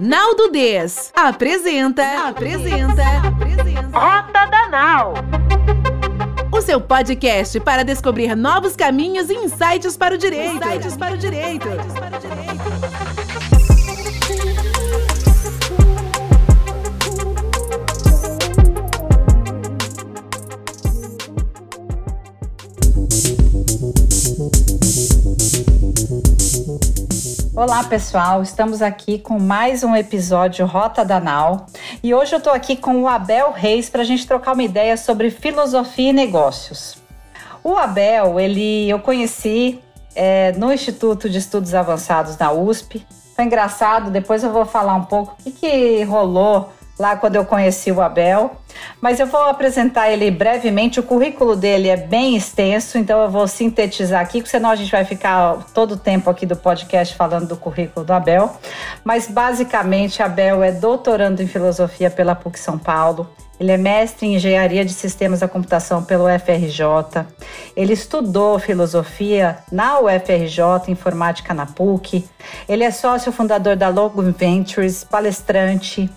Naldo Des apresenta, apresenta, apresenta Rota da Nau. O seu podcast para descobrir novos caminhos e insights para o direito. Insights para o direito. Olá pessoal, estamos aqui com mais um episódio Rota Danal e hoje eu estou aqui com o Abel Reis para a gente trocar uma ideia sobre filosofia e negócios. O Abel, ele eu conheci é, no Instituto de Estudos Avançados da USP. Foi engraçado, depois eu vou falar um pouco o que, que rolou lá quando eu conheci o Abel. Mas eu vou apresentar ele brevemente. O currículo dele é bem extenso, então eu vou sintetizar aqui, porque senão a gente vai ficar todo o tempo aqui do podcast falando do currículo do Abel. Mas basicamente, Abel é doutorando em filosofia pela PUC São Paulo. Ele é mestre em engenharia de sistemas da computação pelo UFRJ. Ele estudou filosofia na UFRJ, informática na PUC. Ele é sócio fundador da Logo Ventures, palestrante.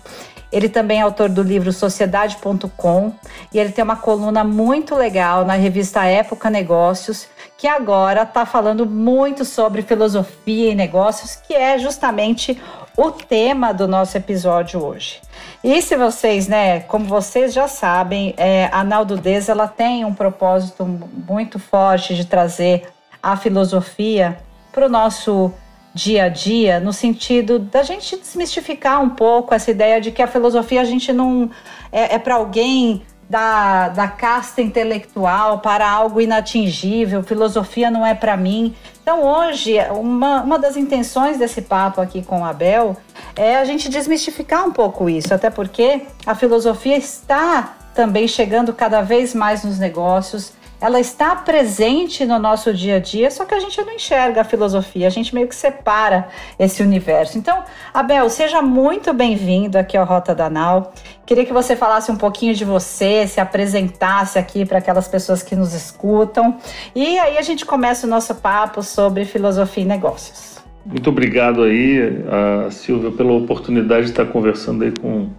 Ele também é autor do livro Sociedade.com e ele tem uma coluna muito legal na revista Época Negócios, que agora está falando muito sobre filosofia e negócios, que é justamente o tema do nosso episódio hoje. E se vocês, né, como vocês já sabem, é, a Naldudez ela tem um propósito muito forte de trazer a filosofia para o nosso dia a dia, no sentido da gente desmistificar um pouco essa ideia de que a filosofia a gente não é, é para alguém da, da casta intelectual, para algo inatingível, filosofia não é para mim. Então, hoje, uma, uma das intenções desse papo aqui com o Abel é a gente desmistificar um pouco isso, até porque a filosofia está também chegando cada vez mais nos negócios, ela está presente no nosso dia a dia, só que a gente não enxerga a filosofia, a gente meio que separa esse universo. Então, Abel, seja muito bem-vindo aqui ao Rota da Nau. Queria que você falasse um pouquinho de você, se apresentasse aqui para aquelas pessoas que nos escutam. E aí a gente começa o nosso papo sobre filosofia e negócios. Muito obrigado aí, Silvia, pela oportunidade de estar conversando aí com,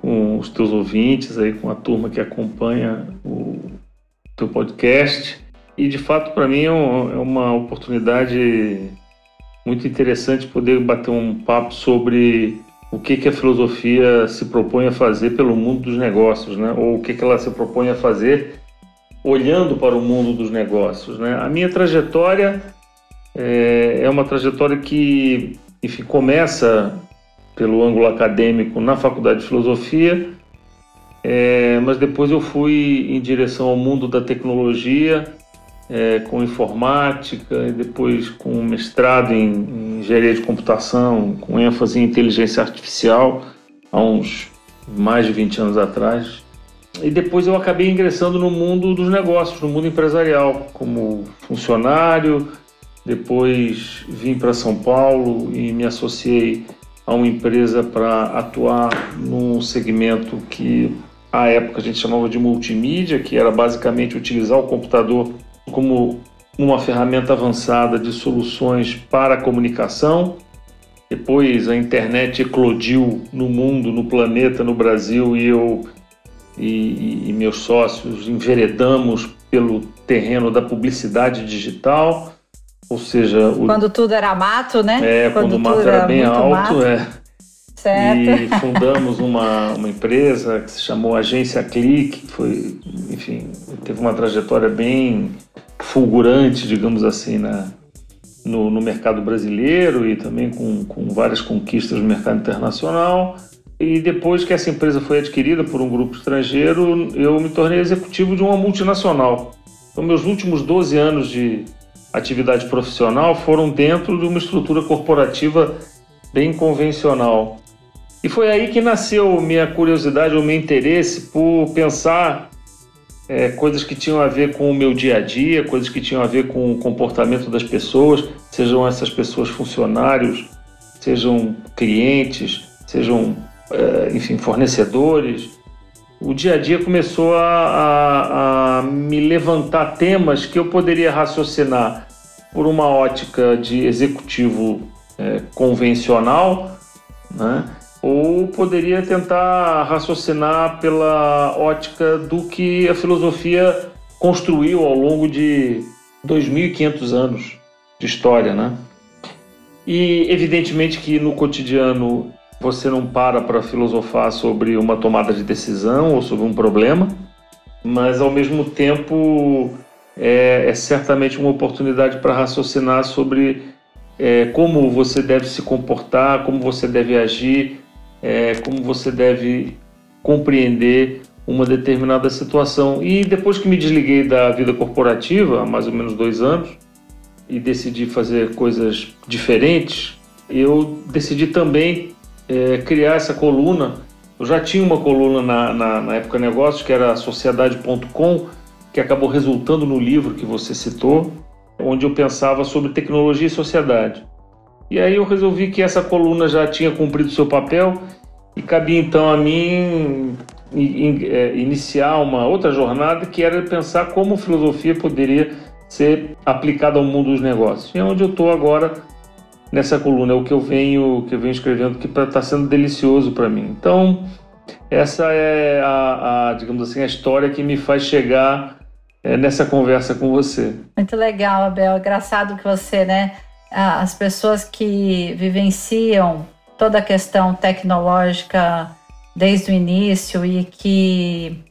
com os teus ouvintes, aí com a turma que acompanha o teu podcast. E de fato, para mim, é, é uma oportunidade muito interessante poder bater um papo sobre o que, que a filosofia se propõe a fazer pelo mundo dos negócios, né? ou o que, que ela se propõe a fazer olhando para o mundo dos negócios. Né? A minha trajetória é, é uma trajetória que enfim, começa pelo ângulo acadêmico na Faculdade de Filosofia é, mas depois eu fui em direção ao mundo da tecnologia, é, com informática, e depois com mestrado em, em engenharia de computação, com ênfase em inteligência artificial, há uns mais de 20 anos atrás. E depois eu acabei ingressando no mundo dos negócios, no mundo empresarial, como funcionário. Depois vim para São Paulo e me associei a uma empresa para atuar num segmento que à época a gente chamava de multimídia, que era basicamente utilizar o computador como uma ferramenta avançada de soluções para a comunicação. Depois a internet eclodiu no mundo, no planeta, no Brasil e eu e, e meus sócios enveredamos pelo terreno da publicidade digital, ou seja, o, quando tudo era mato, né? É, quando, quando o mato era, era bem alto, mato. é. Certo. E fundamos uma, uma empresa que se chamou Agência Clique, que foi, enfim, teve uma trajetória bem fulgurante, digamos assim, na, no, no mercado brasileiro e também com, com várias conquistas no mercado internacional. E depois que essa empresa foi adquirida por um grupo estrangeiro, eu me tornei executivo de uma multinacional. Então, meus últimos 12 anos de atividade profissional foram dentro de uma estrutura corporativa bem convencional. E foi aí que nasceu minha curiosidade, o meu interesse por pensar é, coisas que tinham a ver com o meu dia a dia, coisas que tinham a ver com o comportamento das pessoas, sejam essas pessoas funcionários, sejam clientes, sejam, é, enfim, fornecedores. O dia a dia começou a, a, a me levantar temas que eu poderia raciocinar por uma ótica de executivo é, convencional, né? Ou poderia tentar raciocinar pela ótica do que a filosofia construiu ao longo de 2.500 anos de história, né? E evidentemente que no cotidiano você não para para filosofar sobre uma tomada de decisão ou sobre um problema, mas ao mesmo tempo é, é certamente uma oportunidade para raciocinar sobre é, como você deve se comportar, como você deve agir, é, como você deve compreender uma determinada situação. E depois que me desliguei da vida corporativa, há mais ou menos dois anos, e decidi fazer coisas diferentes, eu decidi também é, criar essa coluna. Eu já tinha uma coluna na, na, na época negócios, que era sociedade.com, que acabou resultando no livro que você citou, onde eu pensava sobre tecnologia e sociedade. E aí eu resolvi que essa coluna já tinha cumprido seu papel e cabia então a mim é, iniciar uma outra jornada que era pensar como filosofia poderia ser aplicada ao mundo dos negócios. E é onde eu estou agora nessa coluna, é o que eu venho, que eu venho escrevendo, que está sendo delicioso para mim. Então, essa é a, a, digamos assim, a história que me faz chegar é, nessa conversa com você. Muito legal, Abel. Engraçado que você, né? As pessoas que vivenciam toda a questão tecnológica desde o início e que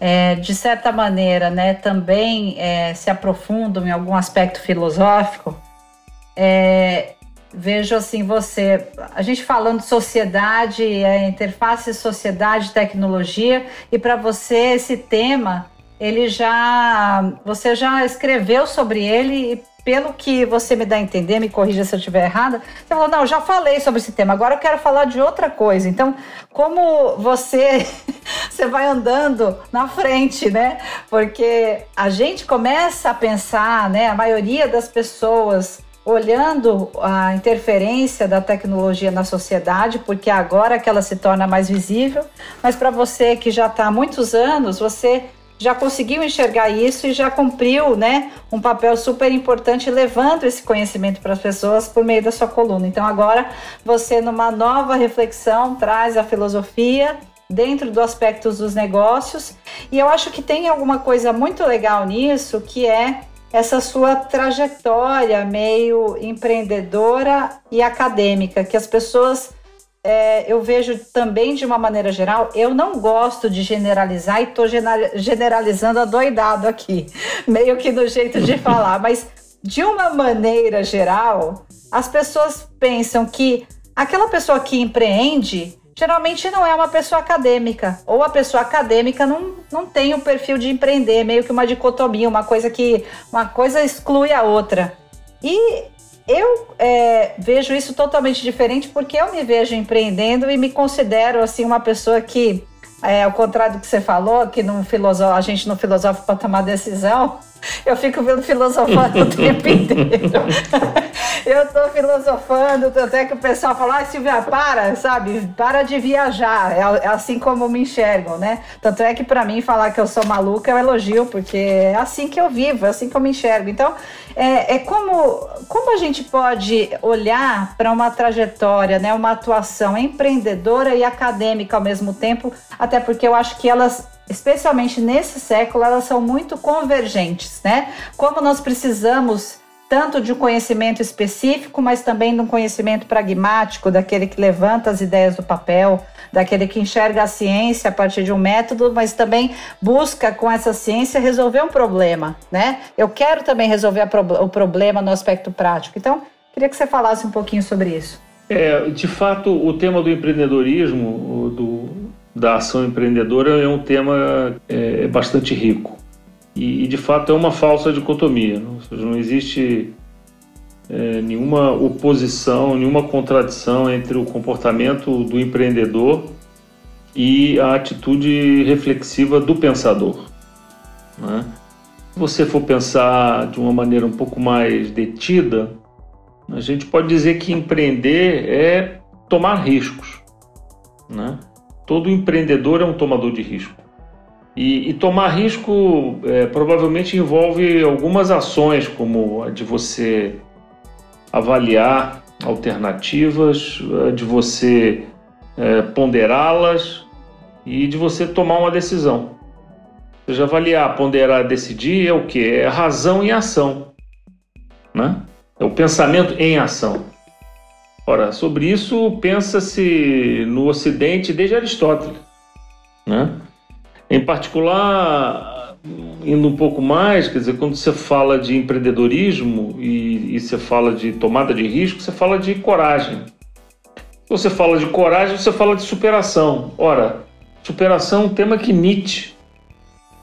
é, de certa maneira, né, também é, se aprofundam em algum aspecto filosófico, é, vejo assim você, a gente falando de sociedade, é, interface sociedade tecnologia, e para você esse tema ele já você já escreveu sobre ele pelo que você me dá a entender, me corrija se eu estiver errada, você falou, não, já falei sobre esse tema, agora eu quero falar de outra coisa. Então, como você, você vai andando na frente, né? Porque a gente começa a pensar, né? A maioria das pessoas olhando a interferência da tecnologia na sociedade, porque agora que ela se torna mais visível, mas para você que já está há muitos anos, você já conseguiu enxergar isso e já cumpriu, né, um papel super importante levando esse conhecimento para as pessoas por meio da sua coluna. Então agora você numa nova reflexão traz a filosofia dentro do aspecto dos negócios e eu acho que tem alguma coisa muito legal nisso que é essa sua trajetória meio empreendedora e acadêmica que as pessoas é, eu vejo também de uma maneira geral, eu não gosto de generalizar e estou generalizando adoidado aqui, meio que no jeito de falar, mas de uma maneira geral, as pessoas pensam que aquela pessoa que empreende geralmente não é uma pessoa acadêmica, ou a pessoa acadêmica não, não tem o perfil de empreender, meio que uma dicotomia, uma coisa que uma coisa exclui a outra. E eu é, vejo isso totalmente diferente porque eu me vejo empreendendo e me considero assim uma pessoa que, é, ao contrário do que você falou, que não filosofa, a gente não filosofa para tomar decisão, eu fico vendo filosofando o tempo inteiro. eu estou filosofando, até que o pessoal fala, ah, Silvia, para, sabe? Para de viajar. É, é assim como me enxergam, né? Tanto é que para mim falar que eu sou maluca é um elogio, porque é assim que eu vivo, é assim que eu me enxergo. Então, é, é como, como a gente pode olhar para uma trajetória, né? Uma atuação empreendedora e acadêmica ao mesmo tempo, até porque eu acho que elas especialmente nesse século, elas são muito convergentes, né? Como nós precisamos tanto de um conhecimento específico, mas também de um conhecimento pragmático, daquele que levanta as ideias do papel, daquele que enxerga a ciência a partir de um método, mas também busca com essa ciência resolver um problema, né? Eu quero também resolver o problema no aspecto prático. Então, queria que você falasse um pouquinho sobre isso. É, de fato, o tema do empreendedorismo, do, da ação empreendedora é um tema é, bastante rico. E, e, de fato é uma falsa dicotomia, não, seja, não existe é, nenhuma oposição, nenhuma contradição entre o comportamento do empreendedor e a atitude reflexiva do pensador. Né? Se você for pensar de uma maneira um pouco mais detida, a gente pode dizer que empreender é tomar riscos. Né? Todo empreendedor é um tomador de risco. E, e tomar risco é, provavelmente envolve algumas ações, como a de você avaliar alternativas, a de você é, ponderá-las e de você tomar uma decisão. Ou seja, avaliar, ponderar, decidir é o que? É razão em ação. Né? É o pensamento em ação. Ora, sobre isso pensa-se no Ocidente desde Aristóteles. Né? Em particular, indo um pouco mais, quer dizer, quando você fala de empreendedorismo e, e você fala de tomada de risco, você fala de coragem. Se você fala de coragem, você fala de superação. Ora, superação é um tema que Nietzsche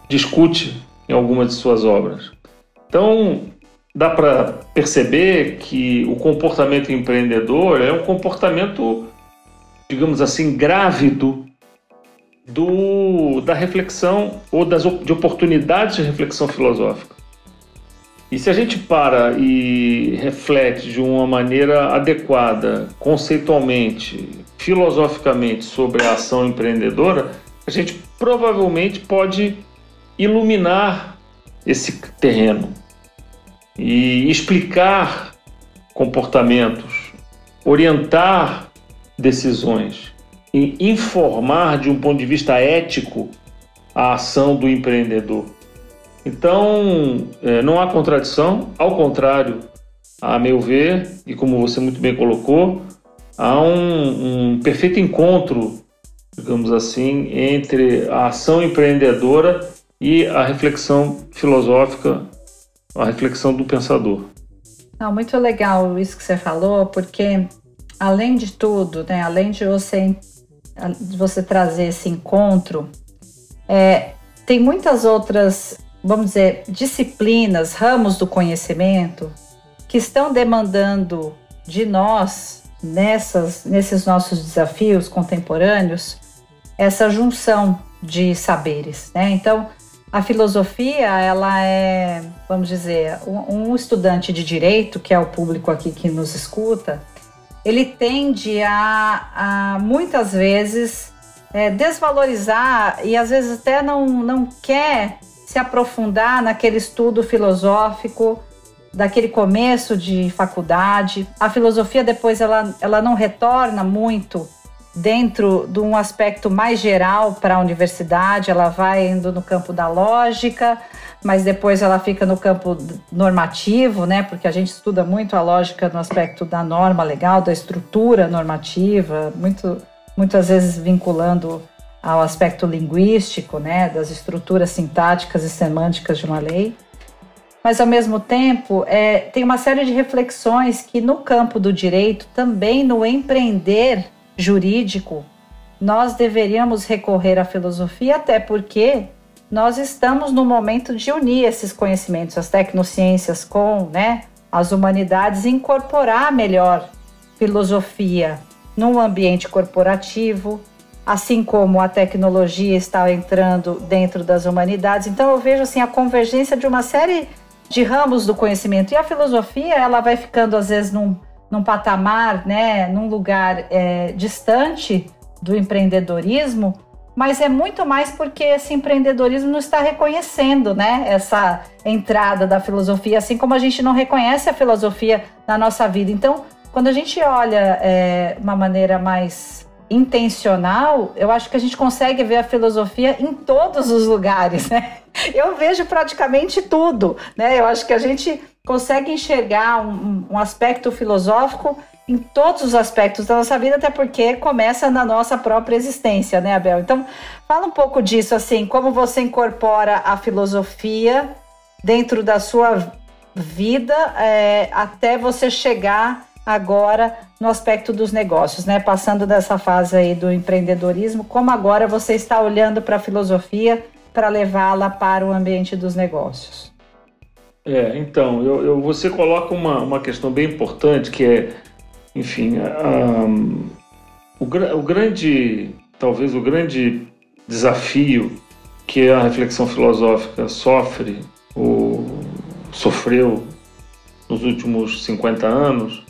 discute em algumas de suas obras. Então, dá para perceber que o comportamento empreendedor é um comportamento, digamos assim, grávido do, da reflexão ou das, de oportunidades de reflexão filosófica. E se a gente para e reflete de uma maneira adequada, conceitualmente, filosoficamente sobre a ação empreendedora, a gente provavelmente pode iluminar esse terreno e explicar comportamentos, orientar decisões e informar de um ponto de vista ético a ação do empreendedor. Então, é, não há contradição, ao contrário, a meu ver, e como você muito bem colocou, há um, um perfeito encontro, digamos assim, entre a ação empreendedora e a reflexão filosófica a reflexão do pensador. Muito legal isso que você falou, porque além de tudo, né, além de você, de você trazer esse encontro, é, tem muitas outras, vamos dizer, disciplinas, ramos do conhecimento que estão demandando de nós, nessas, nesses nossos desafios contemporâneos, essa junção de saberes. Né? Então, a filosofia, ela é, vamos dizer, um, um estudante de direito, que é o público aqui que nos escuta, ele tende a, a muitas vezes é, desvalorizar e às vezes até não, não quer se aprofundar naquele estudo filosófico daquele começo de faculdade. A filosofia depois ela, ela não retorna muito dentro de um aspecto mais geral para a universidade, ela vai indo no campo da lógica, mas depois ela fica no campo normativo, né? Porque a gente estuda muito a lógica no aspecto da norma legal, da estrutura normativa, muito, muitas vezes vinculando ao aspecto linguístico, né? Das estruturas sintáticas e semânticas de uma lei. Mas ao mesmo tempo, é, tem uma série de reflexões que no campo do direito, também no empreender jurídico, nós deveríamos recorrer à filosofia, até porque nós estamos no momento de unir esses conhecimentos, as tecnociências com né, as humanidades e incorporar melhor filosofia num ambiente corporativo, assim como a tecnologia está entrando dentro das humanidades. Então eu vejo assim a convergência de uma série de ramos do conhecimento e a filosofia ela vai ficando às vezes num num patamar, né, num lugar é, distante do empreendedorismo, mas é muito mais porque esse empreendedorismo não está reconhecendo, né, essa entrada da filosofia, assim como a gente não reconhece a filosofia na nossa vida. Então, quando a gente olha é, uma maneira mais intencional, eu acho que a gente consegue ver a filosofia em todos os lugares, né? Eu vejo praticamente tudo, né? Eu acho que a gente consegue enxergar um, um, aspecto filosófico em todos os aspectos da nossa vida, até porque começa na nossa própria existência, né, Abel? Então, fala um pouco disso, assim, como você incorpora a filosofia dentro da sua vida é, até você chegar agora no aspecto dos negócios, né? Passando dessa fase aí do empreendedorismo, como agora você está olhando para a filosofia para levá-la para o ambiente dos negócios? É, então, eu, eu, você coloca uma, uma questão bem importante que é, enfim, um, o, o grande, talvez o grande desafio que a reflexão filosófica sofre ou sofreu nos últimos 50 anos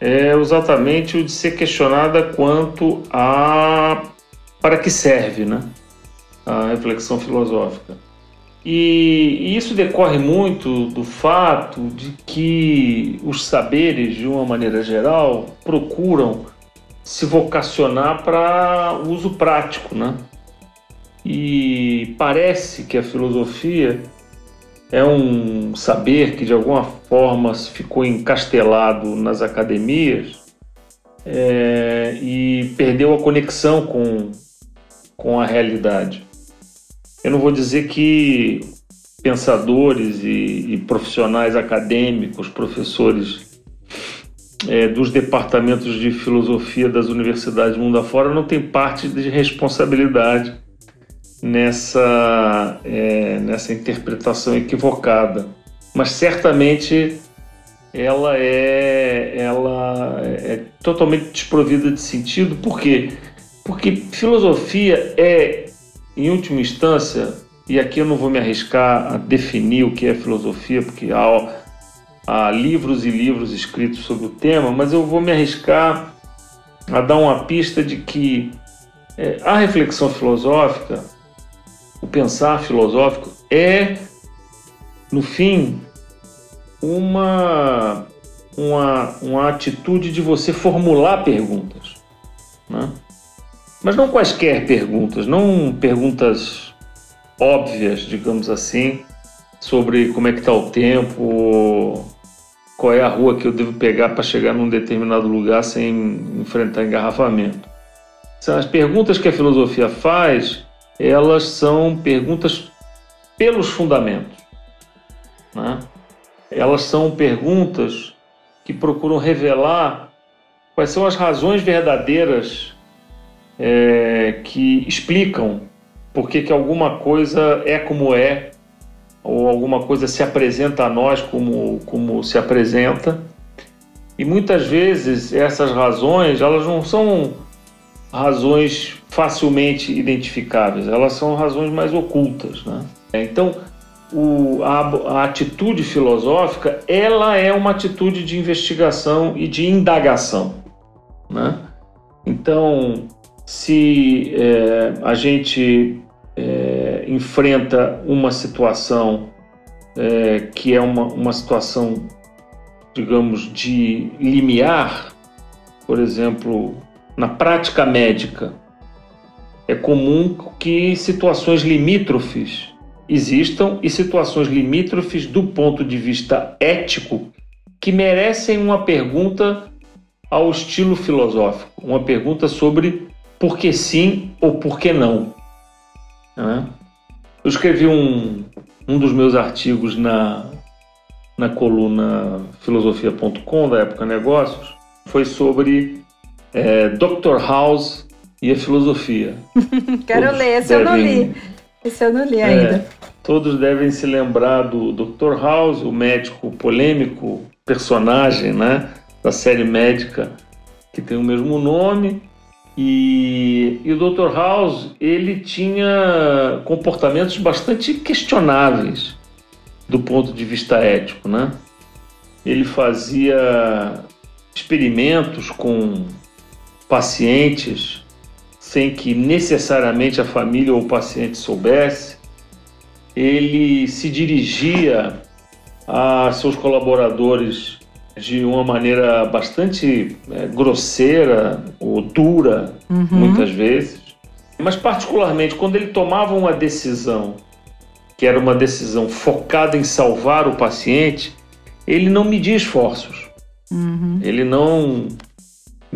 é exatamente o de ser questionada quanto a para que serve, né? a reflexão filosófica. E, e isso decorre muito do fato de que os saberes, de uma maneira geral, procuram se vocacionar para uso prático, né? E parece que a filosofia é um saber que de alguma forma ficou encastelado nas academias é, e perdeu a conexão com, com a realidade. Eu não vou dizer que pensadores e, e profissionais acadêmicos, professores é, dos departamentos de filosofia das universidades mundo afora não têm parte de responsabilidade nessa, é, nessa interpretação equivocada. Mas certamente ela é, ela é totalmente desprovida de sentido. Por quê? Porque filosofia é, em última instância, e aqui eu não vou me arriscar a definir o que é filosofia, porque há, há livros e livros escritos sobre o tema, mas eu vou me arriscar a dar uma pista de que é, a reflexão filosófica, o pensar filosófico, é, no fim, uma, uma, uma atitude de você formular perguntas. Né? Mas não quaisquer perguntas, não perguntas óbvias, digamos assim, sobre como é que está o tempo, qual é a rua que eu devo pegar para chegar num determinado lugar sem enfrentar engarrafamento. As perguntas que a filosofia faz, elas são perguntas pelos fundamentos. Né? Elas são perguntas que procuram revelar quais são as razões verdadeiras é, que explicam por que, alguma coisa é como é, ou alguma coisa se apresenta a nós como, como se apresenta. E muitas vezes essas razões, elas não são razões facilmente identificáveis, elas são razões mais ocultas. Né? Então, o, a, a, atitude filosófica ela é uma atitude de investigação e de indagação. Né? Então, se é, a gente é, enfrenta uma situação é, que é uma, uma situação, digamos, de limiar, por exemplo, na prática médica, é comum que situações limítrofes existam e situações limítrofes do ponto de vista ético que merecem uma pergunta ao estilo filosófico, uma pergunta sobre por que sim ou por que não. Né? Eu escrevi um, um dos meus artigos na, na coluna filosofia.com da época Negócios, foi sobre é, Dr. House e a filosofia. Quero Todos ler, esse devem... eu não li. Esse eu não li ainda. É, todos devem se lembrar do Dr. House, o médico polêmico, personagem né, da série médica que tem o mesmo nome. E, e o Dr. House ele tinha comportamentos bastante questionáveis do ponto de vista ético, né? Ele fazia experimentos com pacientes sem que necessariamente a família ou o paciente soubesse, ele se dirigia a seus colaboradores de uma maneira bastante é, grosseira ou dura, uhum. muitas vezes, mas particularmente quando ele tomava uma decisão que era uma decisão focada em salvar o paciente, ele não media esforços. Uhum. Ele não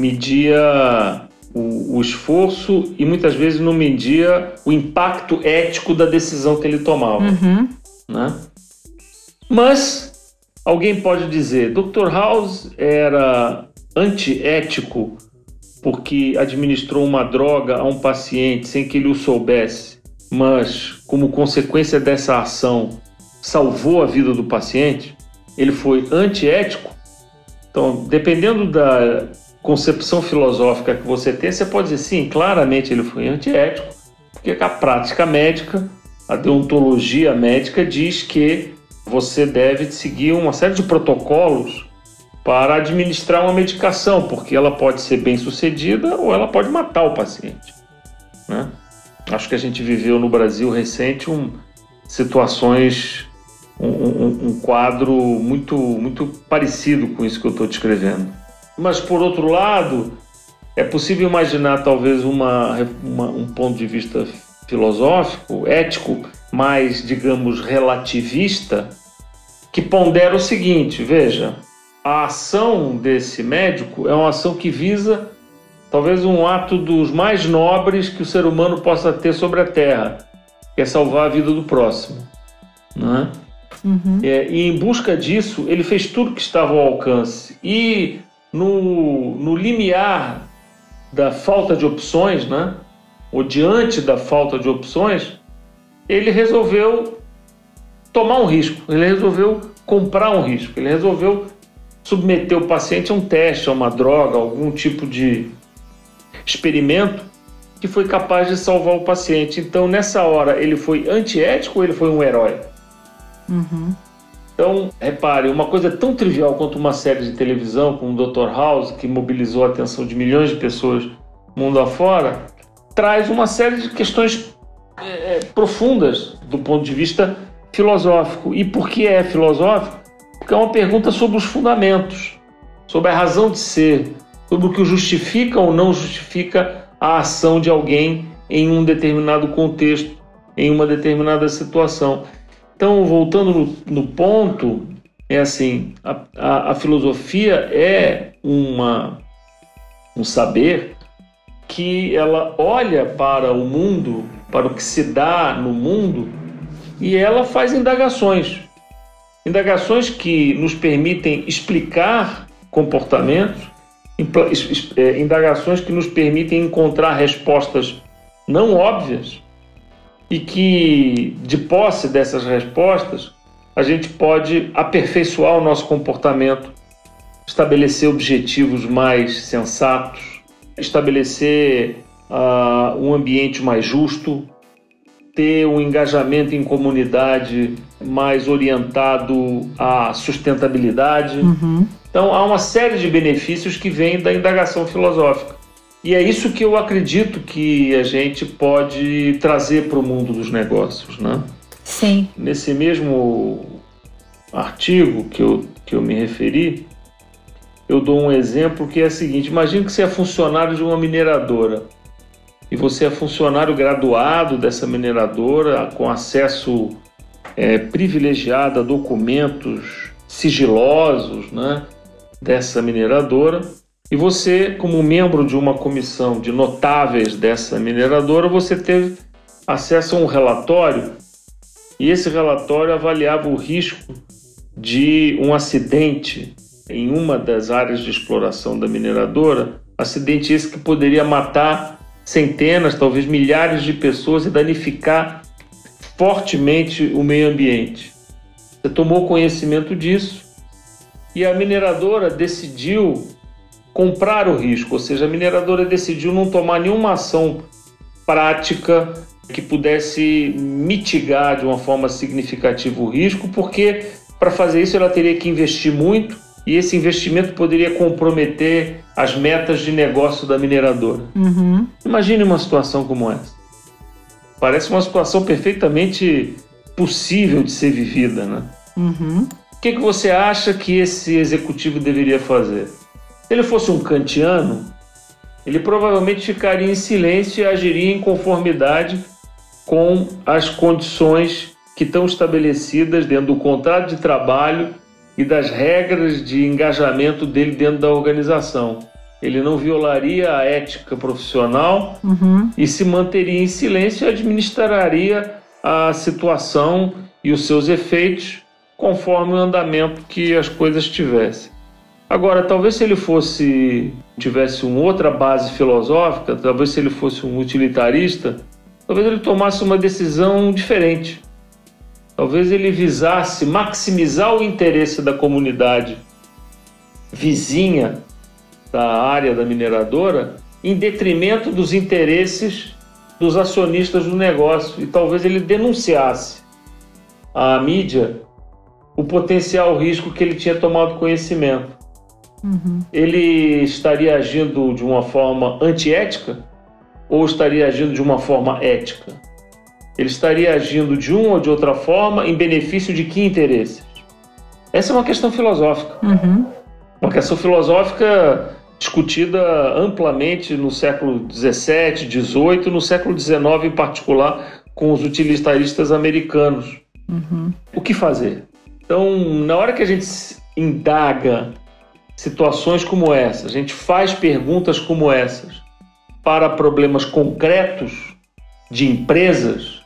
media o, o, esforço e muitas vezes não media o impacto ético da decisão que ele tomava. Uhum. Né? Mas alguém pode dizer, Dr. House era antiético porque administrou uma droga a um paciente sem que ele o soubesse, mas como consequência dessa ação salvou a vida do paciente, ele foi antiético. Então, dependendo da concepção filosófica que você tem, você pode dizer sim, claramente ele foi antiético, porque a prática médica, a deontologia médica diz que você deve seguir uma série de protocolos para administrar uma medicação, porque ela pode ser bem sucedida ou ela pode matar o paciente. Né? acho que a gente viveu no Brasil recente um, situações, um, um, um quadro muito, muito parecido com isso que eu estou descrevendo. Mas, por outro lado, é possível imaginar talvez uma, uma, um ponto de vista filosófico, ético, mais, digamos, relativista, que pondera o seguinte: veja, a ação desse médico é uma ação que visa talvez um ato dos mais nobres que o ser humano possa ter sobre a Terra, que é salvar a vida do próximo. Né? Uhum. É, e em busca disso, ele fez tudo que estava ao alcance. E no, no limiar da falta de opções, né? ou diante da falta de opções, ele resolveu tomar um risco, ele resolveu comprar um risco, ele resolveu submeter o paciente a um teste, a uma droga, a algum tipo de experimento que foi capaz de salvar o paciente. Então, nessa hora, ele foi antiético ou ele foi um herói? Uhum. Então, repare, uma coisa tão trivial quanto uma série de televisão como o Dr. House, que mobilizou a atenção de milhões de pessoas mundo afora, traz uma série de questões é, é, profundas do ponto de vista filosófico. E por que é filosófico? Porque é uma pergunta sobre os fundamentos, sobre a razão de ser, sobre o que justifica ou não justifica a ação de alguém em um determinado contexto, em uma determinada situação. Então, voltando no, no ponto, é assim: a, a, a filosofia é uma, um saber que ela olha para o mundo, para o que se dá no mundo, e ela faz indagações. Indagações que nos permitem explicar comportamentos, é, indagações que nos permitem encontrar respostas não óbvias e que, de posse dessas respostas, a gente pode aperfeiçoar o nosso comportamento, estabelecer objetivos mais sensatos, estabelecer uh, um ambiente mais justo, ter um engajamento em comunidade mais orientado à sustentabilidade. Uhum. Então, há uma série de benefícios que vêm da indagação filosófica. E é isso que eu acredito que a gente pode trazer para o mundo dos negócios, né? Sim. Nesse mesmo artigo que eu, que eu me referi, eu dou um exemplo que é o seguinte: imagine que você é funcionário de uma mineradora e você é funcionário graduado dessa mineradora com acesso é, privilegiado a documentos sigilosos né, dessa mineradora. E você, como membro de uma comissão de notáveis dessa mineradora, você teve acesso a um relatório e esse relatório avaliava o risco de um acidente em uma das áreas de exploração da mineradora, acidente esse que poderia matar centenas, talvez milhares de pessoas e danificar fortemente o meio ambiente. Você tomou conhecimento disso e a mineradora decidiu comprar o risco, ou seja, a mineradora decidiu não tomar nenhuma ação prática que pudesse mitigar de uma forma significativa o risco, porque para fazer isso ela teria que investir muito e esse investimento poderia comprometer as metas de negócio da mineradora. Uhum. Imagine uma situação como essa. Parece uma situação perfeitamente possível de ser vivida, né? Uhum. O que, que você acha que esse executivo deveria fazer? Se ele fosse um kantiano, ele provavelmente ficaria em silêncio e agiria em conformidade com as condições que estão estabelecidas dentro do contrato de trabalho e das regras de engajamento dele dentro da organização. Ele não violaria a ética profissional uhum. e se manteria em silêncio e administraria a situação e os seus efeitos conforme o andamento que as coisas tivessem. Agora, talvez se ele fosse tivesse uma outra base filosófica, talvez se ele fosse um utilitarista, talvez ele tomasse uma decisão diferente. Talvez ele visasse maximizar o interesse da comunidade vizinha da área da mineradora em detrimento dos interesses dos acionistas do negócio e talvez ele denunciasse à mídia o potencial risco que ele tinha tomado conhecimento. Uhum. Ele estaria agindo de uma forma antiética? ou estaria agindo de uma forma ética? Ele estaria agindo de uma ou de outra forma em benefício de que interesses? Essa é uma questão filosófica. Uhum. Uma questão filosófica discutida amplamente no século XVII, XVIII, no século XIX em particular, com os utilitaristas americanos. Uhum. O que fazer? Então, na hora que a gente indaga situações como essa, a gente faz perguntas como essas para problemas concretos de empresas,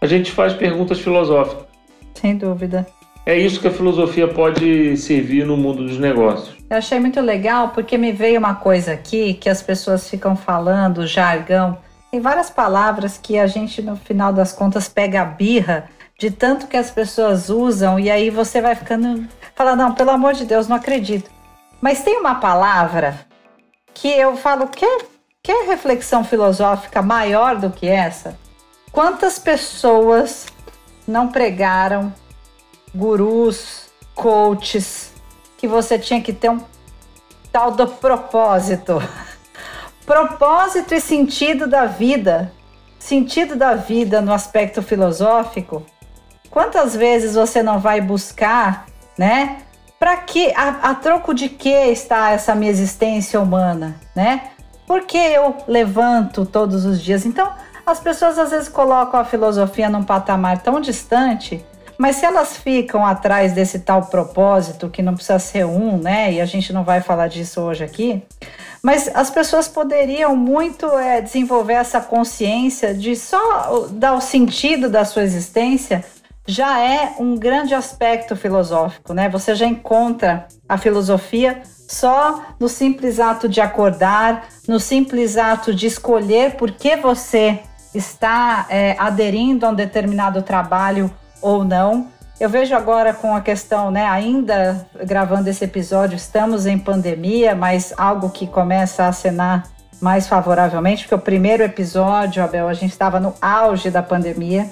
a gente faz perguntas filosóficas. Sem dúvida. É isso que a filosofia pode servir no mundo dos negócios. Eu achei muito legal porque me veio uma coisa aqui que as pessoas ficam falando, jargão. Tem várias palavras que a gente, no final das contas, pega a birra de tanto que as pessoas usam e aí você vai ficando. Fala, não, pelo amor de Deus, não acredito. Mas tem uma palavra que eu falo, quer, quer reflexão filosófica maior do que essa? Quantas pessoas não pregaram gurus, coaches, que você tinha que ter um tal do propósito. propósito e sentido da vida. Sentido da vida no aspecto filosófico. Quantas vezes você não vai buscar, né? Para que a, a troco de que está essa minha existência humana, né? Por que eu levanto todos os dias? Então, as pessoas às vezes colocam a filosofia num patamar tão distante mas se elas ficam atrás desse tal propósito, que não precisa ser um, né? E a gente não vai falar disso hoje aqui, mas as pessoas poderiam muito é, desenvolver essa consciência de só dar o sentido da sua existência já é um grande aspecto filosófico, né? Você já encontra a filosofia só no simples ato de acordar, no simples ato de escolher por que você está é, aderindo a um determinado trabalho ou não. Eu vejo agora com a questão, né, ainda gravando esse episódio, estamos em pandemia, mas algo que começa a acenar mais favoravelmente, porque o primeiro episódio, Abel, a gente estava no auge da pandemia.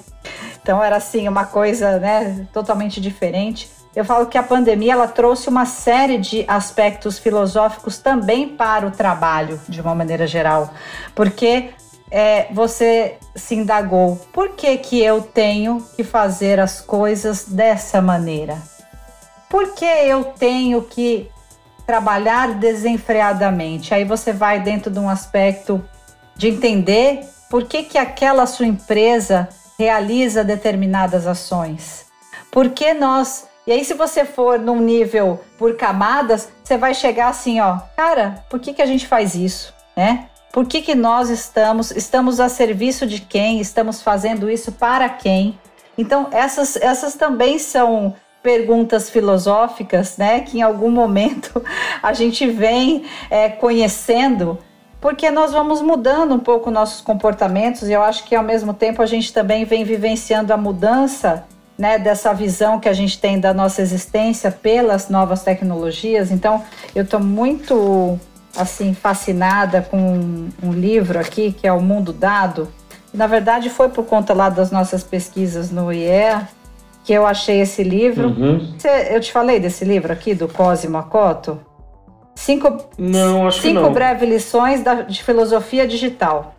Então era assim, uma coisa, né, totalmente diferente. Eu falo que a pandemia ela trouxe uma série de aspectos filosóficos também para o trabalho, de uma maneira geral, porque é, você se indagou: por que, que eu tenho que fazer as coisas dessa maneira? Por que eu tenho que trabalhar desenfreadamente? Aí você vai dentro de um aspecto de entender por que, que aquela sua empresa realiza determinadas ações. Por que nós. E aí, se você for num nível por camadas, você vai chegar assim, ó, cara, por que, que a gente faz isso? Né? Por que, que nós estamos? Estamos a serviço de quem? Estamos fazendo isso para quem? Então, essas, essas também são perguntas filosóficas, né? Que em algum momento a gente vem é, conhecendo, porque nós vamos mudando um pouco nossos comportamentos e eu acho que ao mesmo tempo a gente também vem vivenciando a mudança né, dessa visão que a gente tem da nossa existência pelas novas tecnologias. Então, eu estou muito assim fascinada com um, um livro aqui que é o Mundo Dado. Na verdade, foi por conta lá das nossas pesquisas no IE que eu achei esse livro. Uhum. eu te falei desse livro aqui do Cosimo Akoto? Cinco, não, acho cinco que não. breves lições da, de filosofia digital.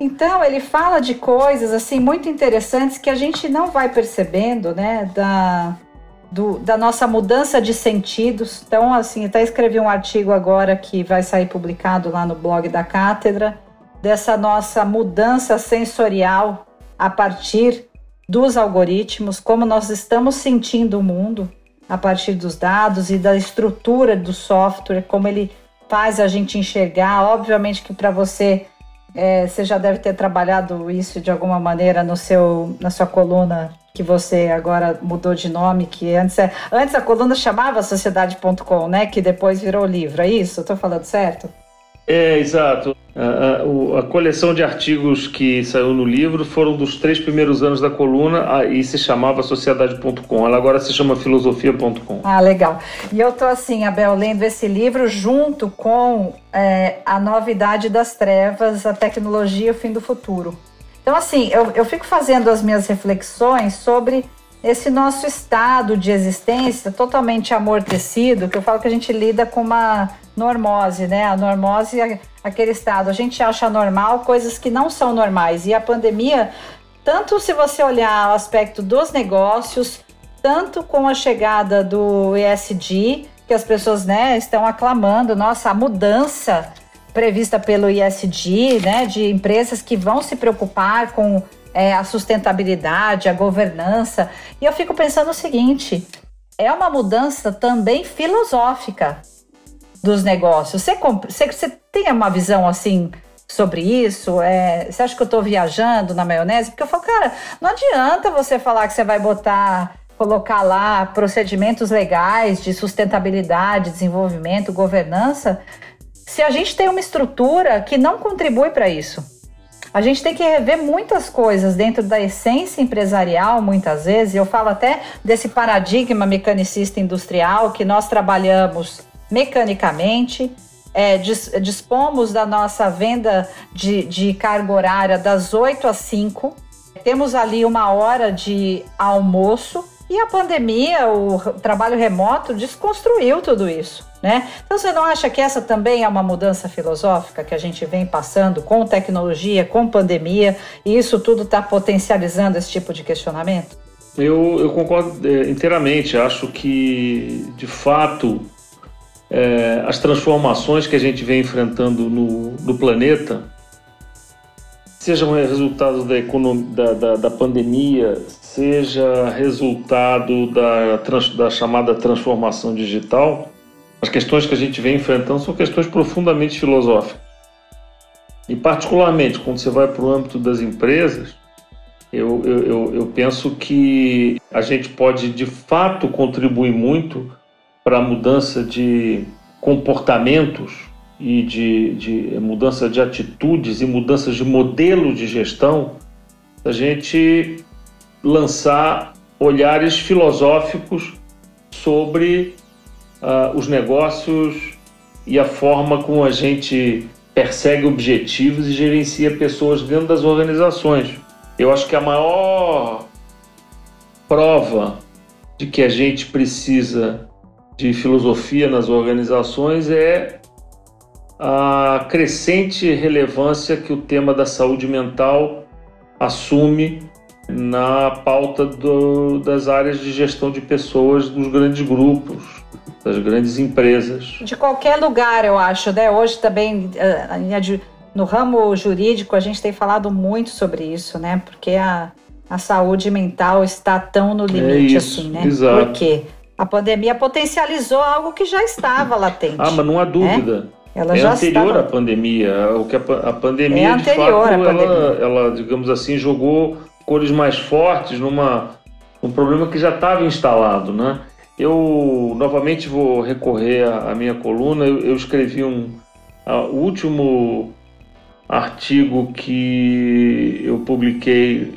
Então ele fala de coisas assim muito interessantes que a gente não vai percebendo, né? Da, do, da nossa mudança de sentidos. Então, assim, até escrevi um artigo agora que vai sair publicado lá no blog da cátedra, dessa nossa mudança sensorial a partir dos algoritmos, como nós estamos sentindo o mundo a partir dos dados e da estrutura do software, como ele faz a gente enxergar. Obviamente que para você, é, você já deve ter trabalhado isso de alguma maneira no seu, na sua coluna que você agora mudou de nome, que antes, é, antes a coluna chamava Sociedade.com, né? Que depois virou livro, é isso? Estou falando certo? É, exato. A, a, a, coleção de artigos que saiu no livro foram dos três primeiros anos da coluna e se chamava Sociedade.com. Ela agora se chama Filosofia.com. Ah, legal. E eu tô assim, Abel, lendo esse livro junto com é, a novidade das trevas, a tecnologia e o fim do futuro. Então, assim, eu, eu fico fazendo as minhas reflexões sobre esse nosso estado de existência totalmente amortecido, que eu falo que a gente lida com uma normose, né? A normose é aquele estado, a gente acha normal coisas que não são normais. E a pandemia, tanto se você olhar o aspecto dos negócios, tanto com a chegada do ESG, que as pessoas né, estão aclamando, nossa, a mudança prevista pelo ISD, né, de empresas que vão se preocupar com é, a sustentabilidade, a governança. E eu fico pensando o seguinte: é uma mudança também filosófica dos negócios. Você, você, você tem uma visão assim sobre isso? É, você acha que eu estou viajando na maionese? Porque eu falo, cara, não adianta você falar que você vai botar, colocar lá procedimentos legais de sustentabilidade, desenvolvimento, governança, se a gente tem uma estrutura que não contribui para isso. A gente tem que rever muitas coisas dentro da essência empresarial, muitas vezes. Eu falo até desse paradigma mecanicista industrial que nós trabalhamos mecanicamente, é, dispomos da nossa venda de, de carga horária das 8 às 5, temos ali uma hora de almoço e a pandemia, o trabalho remoto, desconstruiu tudo isso. Né? Então você não acha que essa também é uma mudança filosófica que a gente vem passando com tecnologia, com pandemia, e isso tudo está potencializando esse tipo de questionamento? Eu, eu concordo é, inteiramente. Acho que, de fato, é, as transformações que a gente vem enfrentando no, no planeta, sejam resultado da, da, da, da pandemia, seja resultado da, da chamada transformação digital, as questões que a gente vem enfrentando são questões profundamente filosóficas. E, particularmente, quando você vai para o âmbito das empresas, eu, eu, eu, penso que a gente pode, de fato, contribuir muito para a mudança de comportamentos e de, de mudança de atitudes e mudanças de modelo de gestão, a gente lançar olhares filosóficos sobre uh, os negócios e a forma como a gente persegue objetivos e gerencia pessoas dentro das organizações. Eu acho que a maior prova de que a gente precisa de filosofia nas organizações é a crescente relevância que o tema da saúde mental assume na pauta do, das áreas de gestão de pessoas dos grandes grupos, das grandes empresas. De qualquer lugar, eu acho, né? Hoje também eh, no ramo jurídico a gente tem falado muito sobre isso, né? Porque a, a saúde mental está tão no limite é isso, assim, né? Exato. Por quê? A pandemia potencializou algo que já estava latente. Ah, mas não há dúvida. Né? Ela é já anterior estava... à pandemia. O que a, a pandemia, é de fato, ela, ela, digamos assim, jogou cores mais fortes numa um problema que já estava instalado, né? Eu novamente vou recorrer à, minha coluna. Eu, eu escrevi um a, o último artigo que eu publiquei,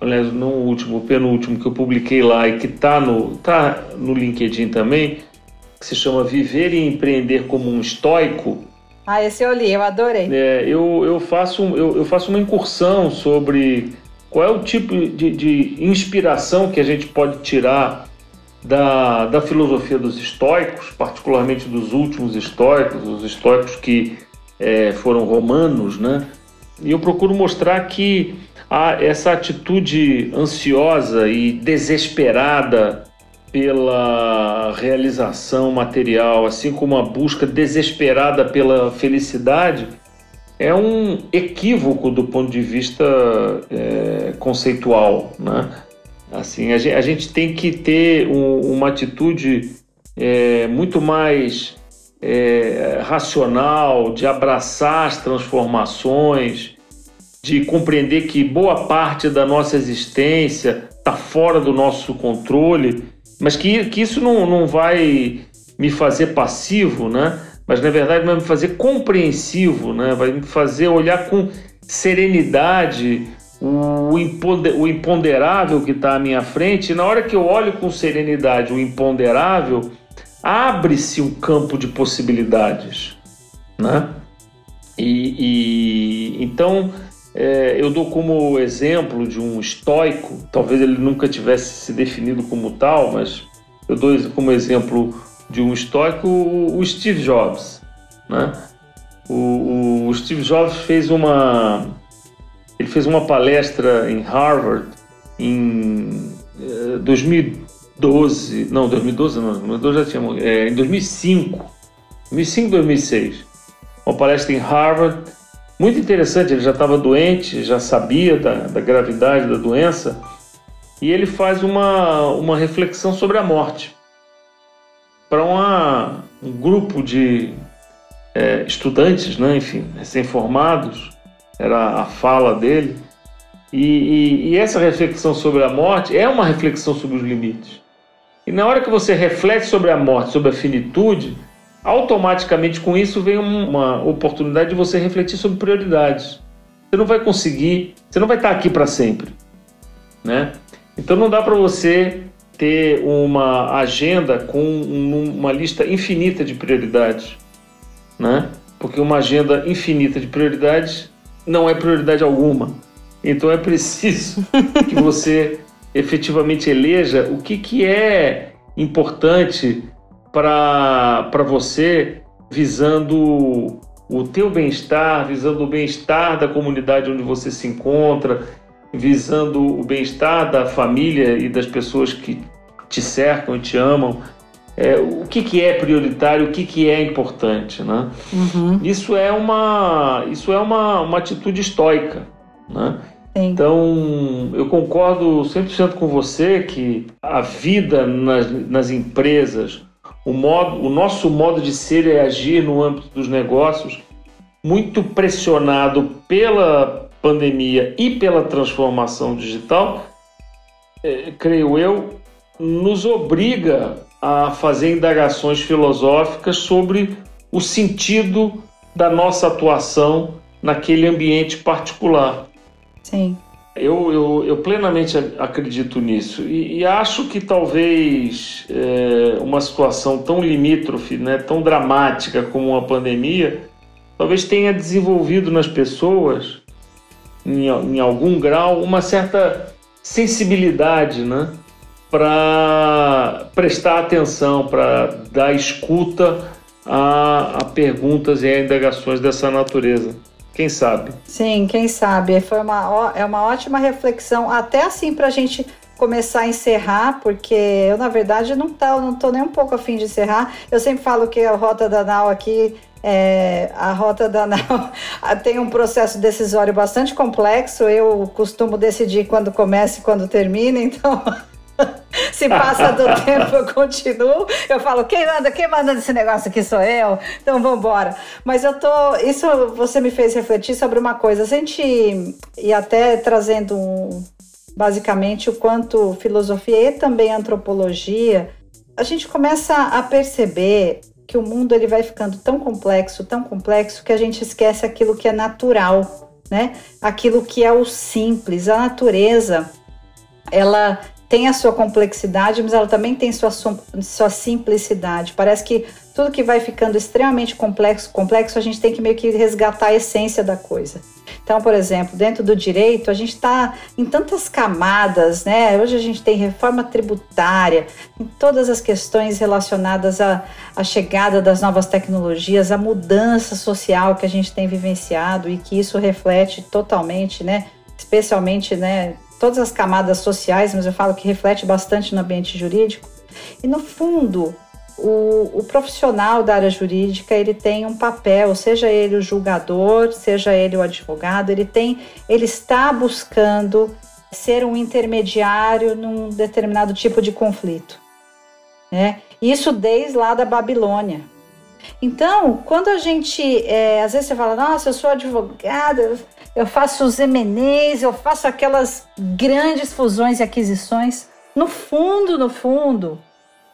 aliás, não o último, o penúltimo que eu publiquei lá e que está no, tá no LinkedIn também, que se chama Viver e Empreender como um Estoico. Ah, esse eu li, eu adorei. É, eu, eu, faço, eu, eu faço uma incursão sobre qual é o tipo de, de inspiração que a gente pode tirar da, da filosofia dos estoicos, particularmente dos últimos estoicos, os estoicos que é, foram romanos, né? E eu procuro mostrar que há essa atitude ansiosa e desesperada pela realização material, assim como a busca desesperada pela felicidade, é um equívoco do ponto de vista é, conceitual, né? Assim, a gente, a gente tem que ter um, uma atitude é, muito mais é, racional, de abraçar as transformações, de compreender que boa parte da nossa existência está fora do nosso controle, mas que, que isso não, não vai me fazer passivo, né? mas na verdade vai me fazer compreensivo, né? vai me fazer olhar com serenidade o, imponderável que está à minha frente, na hora que eu olho com serenidade o imponderável, abre-se um campo de possibilidades. Né? E, e então é, eu dou como exemplo de um estoico, talvez ele nunca tivesse se definido como tal, mas eu dou como exemplo de um estoico o Steve Jobs. Né? O, o Steve Jobs fez uma, ele fez uma palestra em Harvard em 2012, eh, não, 2012 não, 2012 já tinha, é, em 2005, 2005, 2006, uma palestra em Harvard, muito interessante, ele já estava doente, já sabia da, da gravidade da doença, e ele faz uma, uma reflexão sobre a morte. Para um grupo de é, estudantes, né, enfim, recém-formados, era a fala dele, e, e, e, essa reflexão sobre a morte é uma reflexão sobre os limites. E na hora que você reflete sobre a morte, sobre a finitude, automaticamente com isso vem uma oportunidade de você refletir sobre prioridades. Você não vai conseguir, você não vai estar aqui para sempre, né? Então não dá para você ter uma agenda com uma lista infinita de prioridades, né? Porque uma agenda infinita de prioridades não é prioridade alguma. Então é preciso que você efetivamente eleja o que, que é importante para você visando o teu bem-estar, visando o bem-estar da comunidade onde você se encontra, visando o bem-estar da família e das pessoas que te cercam e te amam. É, o que, que é prioritário, o que, que é importante, né? Uhum. Isso é uma isso é uma, uma atitude estoica, né? Então, eu concordo 100% com você que a vida nas, nas empresas, o, modo, o nosso modo de ser e agir no âmbito dos negócios, muito pressionado pela pandemia e pela transformação digital, é, creio eu, nos obriga a fazer indagações filosóficas sobre o sentido da nossa atuação naquele ambiente particular. Sim. Eu, eu, eu plenamente acredito nisso e, e acho que talvez é, uma situação tão limítrofe, né, tão dramática como uma pandemia, talvez tenha desenvolvido nas pessoas, em, em algum grau, uma certa sensibilidade né, para prestar atenção, para dar escuta a, a perguntas e a indagações dessa natureza. Quem sabe? Sim, quem sabe. Foi uma, é uma ótima reflexão, até assim para a gente começar a encerrar, porque eu, na verdade, não, tá, não tô nem um pouco afim de encerrar. Eu sempre falo que a Rota da Nau aqui, é, a Rota da Nau tem um processo decisório bastante complexo. Eu costumo decidir quando começa e quando termina, então Se passa do tempo, eu continuo. Eu falo, quem manda, quem manda nesse negócio aqui sou eu. Então vamos embora. Mas eu tô. Isso você me fez refletir sobre uma coisa. A gente, e até trazendo um, basicamente o quanto filosofia e também antropologia, a gente começa a perceber que o mundo ele vai ficando tão complexo, tão complexo, que a gente esquece aquilo que é natural, né? Aquilo que é o simples, a natureza. Ela tem a sua complexidade, mas ela também tem sua, sua simplicidade. Parece que tudo que vai ficando extremamente complexo, complexo, a gente tem que meio que resgatar a essência da coisa. Então, por exemplo, dentro do direito, a gente está em tantas camadas, né? Hoje a gente tem reforma tributária, em todas as questões relacionadas à, à chegada das novas tecnologias, à mudança social que a gente tem vivenciado e que isso reflete totalmente, né? Especialmente, né? Todas as camadas sociais, mas eu falo que reflete bastante no ambiente jurídico. E no fundo, o, o, profissional da área jurídica ele tem um papel, seja ele o julgador, seja ele o advogado, ele tem, ele está buscando ser um intermediário num determinado tipo de conflito, né? Isso desde lá da Babilônia. Então, quando a gente, é, às vezes você fala, nossa, eu sou advogada, eu faço os M&As, eu faço aquelas grandes fusões e aquisições. No fundo, no fundo,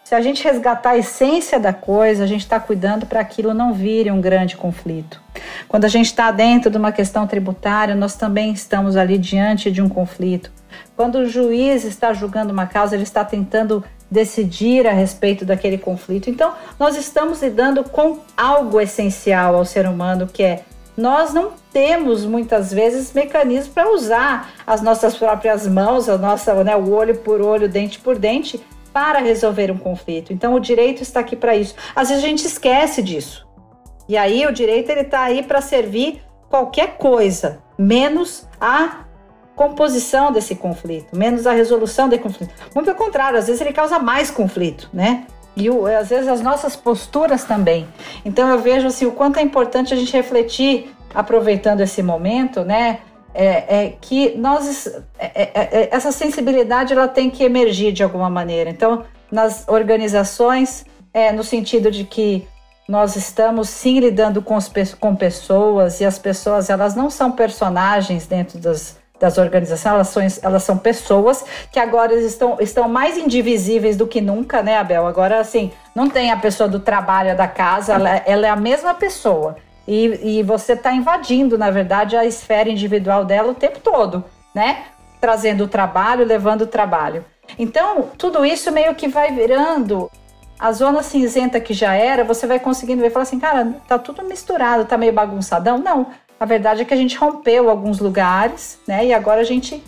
se a gente resgatar a essência da coisa, a gente está cuidando para aquilo não vire um grande conflito. Quando a gente está dentro de uma questão tributária, nós também estamos ali diante de um conflito. Quando o juiz está julgando uma causa, ele está tentando decidir a respeito daquele conflito. Então, nós estamos lidando com algo essencial ao ser humano, que é nós não temos muitas vezes mecanismos para usar as nossas próprias mãos, a nossa, né, o olho por olho, dente por dente, para resolver um conflito. Então o direito está aqui para isso. Às vezes a gente esquece disso. E aí o direito ele está aí para servir qualquer coisa, menos a composição desse conflito, menos a resolução desse conflito. Muito pelo contrário, às vezes ele causa mais conflito, né? E o, às vezes as nossas posturas também. Então eu vejo assim o quanto é importante a gente refletir, aproveitando esse momento, né? É, é que nós é, é, é, essa sensibilidade ela tem que emergir de alguma maneira. Então nas organizações, é, no sentido de que nós estamos sim lidando com, com pessoas e as pessoas elas não são personagens dentro das, das organizações, elas são, elas são pessoas que agora estão, estão mais indivisíveis do que nunca, né, Abel? Agora, assim, não tem a pessoa do trabalho, da casa, ela, ela é a mesma pessoa. E, e você está invadindo, na verdade, a esfera individual dela o tempo todo, né? Trazendo o trabalho, levando o trabalho. Então, tudo isso meio que vai virando a zona cinzenta que já era, você vai conseguindo ver falar assim, cara, tá tudo misturado, tá meio bagunçadão. Não, a verdade é que a gente rompeu alguns lugares, né? E agora a gente,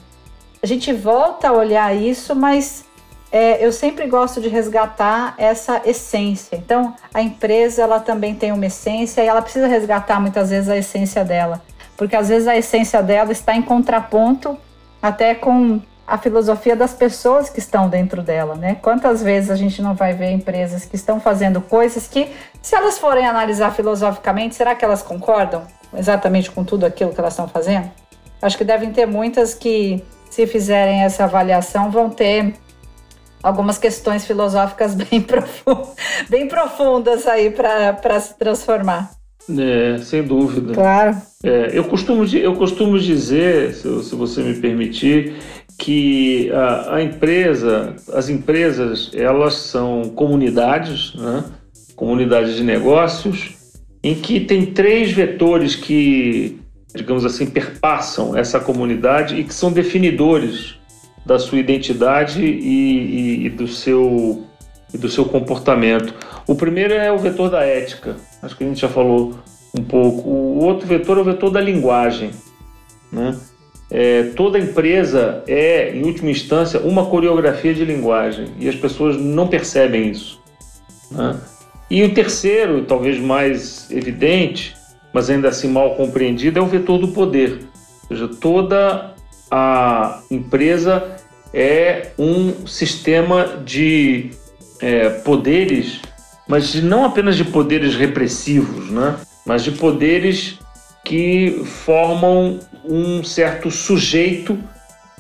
a gente volta a olhar isso, mas é, eu sempre gosto de resgatar essa essência. Então, a empresa ela também tem uma essência e ela precisa resgatar muitas vezes a essência dela, porque às vezes a essência dela está em contraponto até com a filosofia das pessoas que estão dentro dela, né? Quantas vezes a gente não vai ver empresas que estão fazendo coisas que, se elas forem analisar filosoficamente, será que elas concordam exatamente com tudo aquilo que elas estão fazendo? Acho que devem ter muitas que, se fizerem essa avaliação, vão ter algumas questões filosóficas bem, profundas, bem profundas aí para se transformar. É, sem dúvida. Claro. É, eu, costumo, eu costumo dizer, se, se você me permitir, que a, a, empresa, as empresas, elas são comunidades, né? Comunidades de negócios, em que tem três vetores que, digamos assim, perpassam essa comunidade e que são definidores da sua identidade e, e, e do, seu, e do seu comportamento. O primeiro é o vetor da ética, acho que a gente já falou um pouco. O outro vetor é o vetor da linguagem, né? É, toda empresa é, em última instância, uma coreografia de linguagem e as pessoas não percebem isso. Né? E o terceiro, talvez mais evidente, mas ainda assim mal compreendido, é o vetor do poder. Ou seja, toda a empresa é um sistema de é, poderes, mas não apenas de poderes repressivos, né? mas de poderes que formam um certo sujeito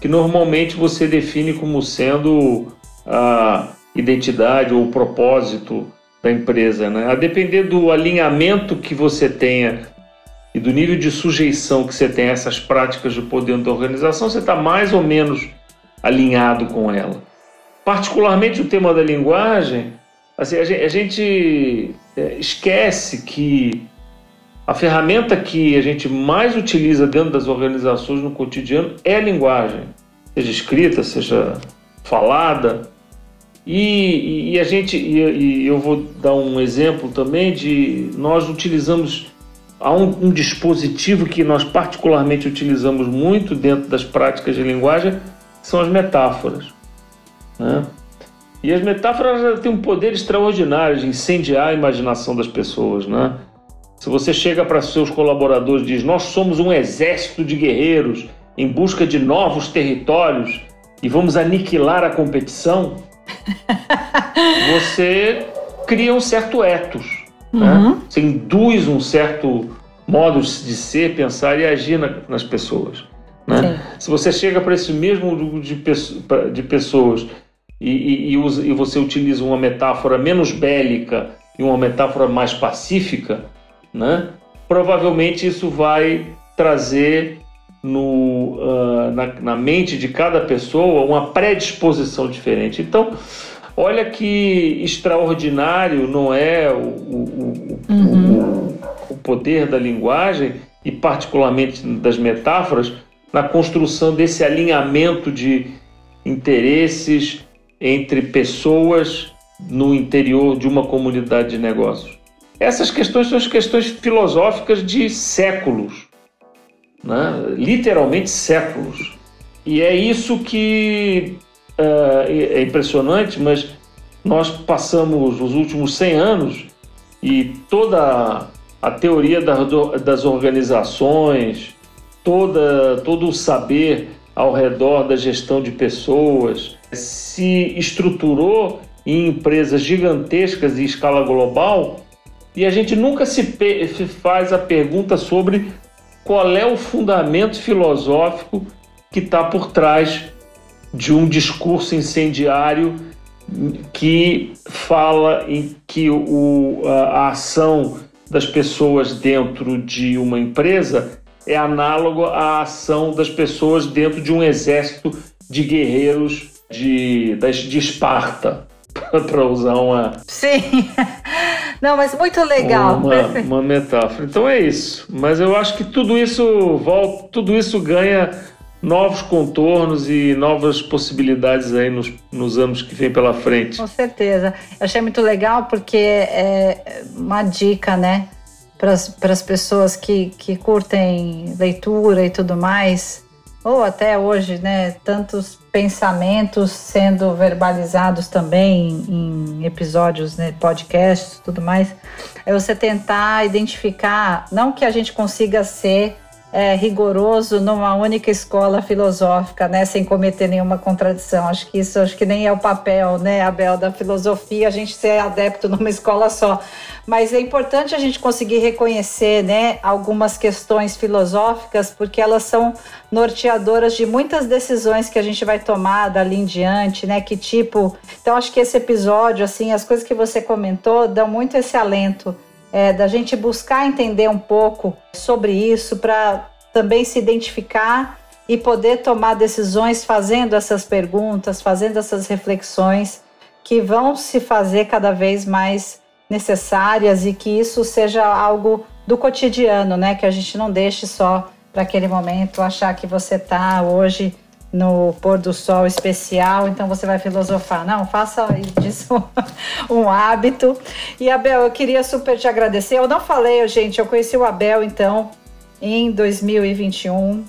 que normalmente você define como sendo a identidade ou o propósito da empresa. Né? A depender do alinhamento que você tenha e do nível de sujeição que você tem a essas práticas de poder da organização, você está mais ou menos alinhado com ela. Particularmente o tema da linguagem, assim, a gente, a gente é, esquece que a ferramenta que a gente mais utiliza dentro das organizações no cotidiano é a linguagem, seja escrita, seja falada. E, e a gente, e, e, eu vou dar um exemplo também de nós utilizamos há um, um dispositivo que nós particularmente utilizamos muito dentro das práticas de linguagem, são as metáforas. Né? E as metáforas têm um poder extraordinário de incendiar a imaginação das pessoas, né? Se você chega para seus colaboradores e diz: Nós somos um exército de guerreiros em busca de novos territórios e vamos aniquilar a competição, você cria um certo ethos. Né? Uhum. Né? Você induz um certo modo de ser, pensar e agir na, nas pessoas. Né? Se você chega para esse mesmo grupo de, de pessoas e, e, e, usa, e você utiliza uma metáfora menos bélica e uma metáfora mais pacífica, né? Provavelmente isso vai trazer no, uh, na, na, mente de cada pessoa uma predisposição diferente. Então, olha que extraordinário não é o, o, uhum. o, o poder da linguagem e, particularmente, das metáforas na construção desse alinhamento de interesses entre pessoas no interior de uma comunidade de negócios. essas questões são as questões filosóficas de séculos, né? literalmente séculos. E é isso que uh, é impressionante, mas nós passamos os últimos 100 anos e toda a teoria das organizações, toda, todo o saber ao redor da gestão de pessoas se estruturou em empresas gigantescas em escala global e a gente nunca se faz a pergunta sobre qual é o fundamento filosófico que está por trás de um discurso incendiário que fala em que o, a, a ação das pessoas dentro de uma empresa é análogo à ação das pessoas dentro de um exército de guerreiros de, de Esparta, para usar uma. Sim. Não, mas muito legal. Uma, uma, metáfora. Então é isso. Mas eu acho que tudo isso volta, tudo isso ganha novos contornos e novas possibilidades aí nos, nos anos que vem pela frente. Com certeza. Eu achei muito legal porque é uma dica, né? Para as pessoas que, que curtem leitura e tudo mais, ou até hoje, né? Tantos pensamentos sendo verbalizados também em episódios, né, podcasts tudo mais, é você tentar identificar, não que a gente consiga ser é, rigoroso numa única escola filosófica, né, sem cometer nenhuma contradição. Acho que isso acho que nem é o papel, né, Abel, da filosofia, a gente ser adepto numa escola só. Mas é importante a gente conseguir reconhecer, né, algumas questões filosóficas, porque elas são norteadoras de muitas decisões que a gente vai tomar dali em diante, né? Que tipo. Então, acho que esse episódio, assim, as coisas que você comentou dão muito esse alento é, da gente buscar entender um pouco sobre isso para também se identificar e poder tomar decisões fazendo essas perguntas, fazendo essas reflexões que vão se fazer cada vez mais necessárias e que isso seja algo do cotidiano, né? Que a gente não deixe só para aquele momento achar que você está hoje no pôr do sol especial, então você vai filosofar. Não, faça disso um hábito. E Abel, eu queria super te agradecer. Eu não falei, gente, eu conheci o Abel então em 2021,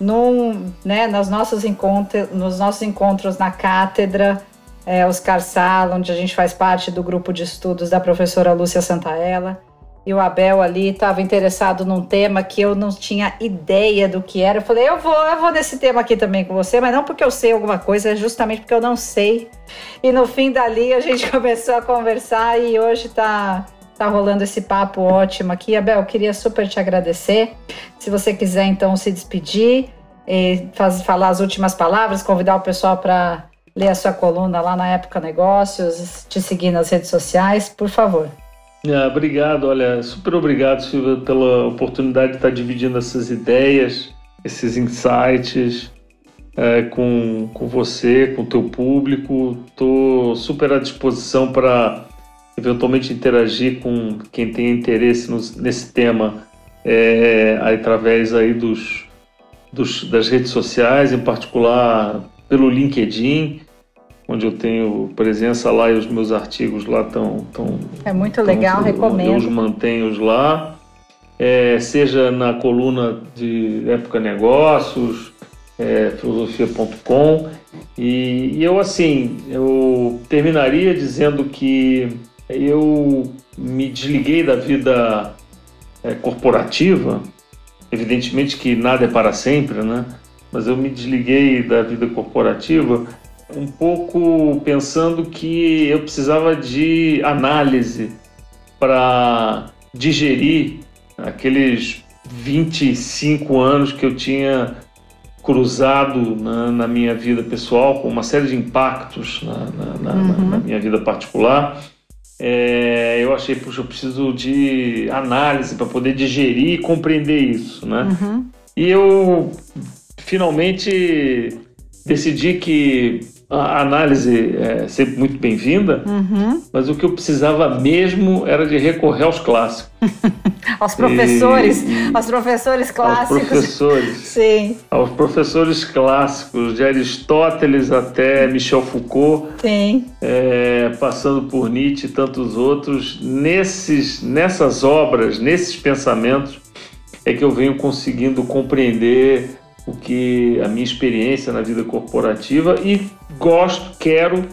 num, né, nos nossos encontros, nos nossos encontros na cátedra é, Oscar Sala, onde a gente faz parte do grupo de estudos da professora Lúcia Santaella e o Abel ali estava interessado num tema que eu não tinha ideia do que era. Eu falei, eu vou, eu vou nesse tema aqui também com você, mas não porque eu sei alguma coisa, é justamente porque eu não sei. E no fim dali a gente começou a conversar e hoje está tá rolando esse papo ótimo aqui. Abel, eu queria super te agradecer. Se você quiser então se despedir, faz, falar as últimas palavras, convidar o pessoal para ler a sua coluna lá na Época Negócios, te seguir nas redes sociais, por favor. Ah, obrigado, olha, super obrigado, Silvia, pela oportunidade de estar dividindo essas ideias, esses insights é, com, com você, com o teu público. Estou super à disposição para eventualmente interagir com quem tem interesse nos, nesse tema é, através aí dos, dos, das redes sociais, em particular pelo LinkedIn onde eu tenho presença lá e os meus artigos lá estão. Tão, é muito legal, tão, recomendo. Eu os mantenho lá, é, seja na coluna de Época Negócios, é, filosofia.com. E, e eu, assim, eu terminaria dizendo que eu me desliguei da vida é, corporativa. Evidentemente que nada é para sempre, né? Mas eu me desliguei da vida corporativa um pouco pensando que eu precisava de análise para digerir aqueles 25 anos que eu tinha cruzado na, na, minha vida pessoal, com uma série de impactos na, na, uhum. na minha vida particular. É, eu achei, puxa, eu preciso de análise para poder digerir e compreender isso, né? Uhum. E eu finalmente decidi que a análise é sempre muito bem-vinda, uhum. mas o que eu precisava mesmo era de recorrer aos clássicos. aos professores, e, aos professores clássicos. Aos professores. Sim. Aos professores clássicos, de Aristóteles até Michel Foucault. Sim. É, passando por Nietzsche e tantos outros. Nesses, nessas obras, nesses pensamentos, é que eu venho conseguindo compreender o que a minha experiência na vida corporativa e gosto, quero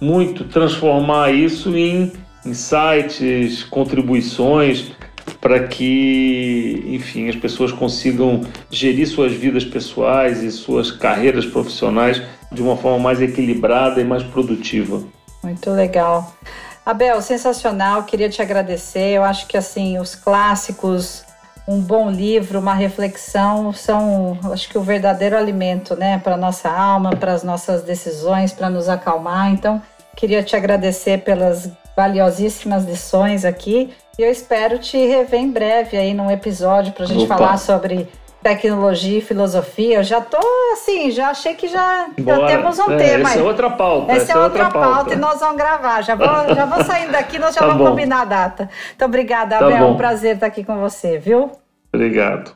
muito transformar isso em insights, contribuições para que, enfim, as pessoas consigam gerir suas vidas pessoais e suas carreiras profissionais de uma forma mais equilibrada e mais produtiva. Muito legal. Abel, sensacional, queria te agradecer. Eu acho que assim, os clássicos um bom livro, uma reflexão são, acho que o verdadeiro alimento, né, para nossa alma, para as nossas decisões, para nos acalmar. Então, queria te agradecer pelas valiosíssimas lições aqui e eu espero te rever em breve aí num episódio para a gente Opa. falar sobre tecnologia e filosofia. Eu já tô assim, já achei que já, já temos um é, tema. Essa é outra pauta. Essa, essa é, é outra, pauta. pauta. e nós vamos gravar. Já vou, já vou saindo daqui, nós já tá vamos bom. combinar a data. Então, obrigada, tá Abel. É um prazer estar aqui com você, viu? Obrigado.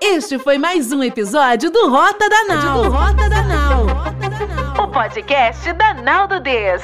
Este foi mais um episódio do Rota da Nau. Do Rota da Nau. Podcast da Nau do Des.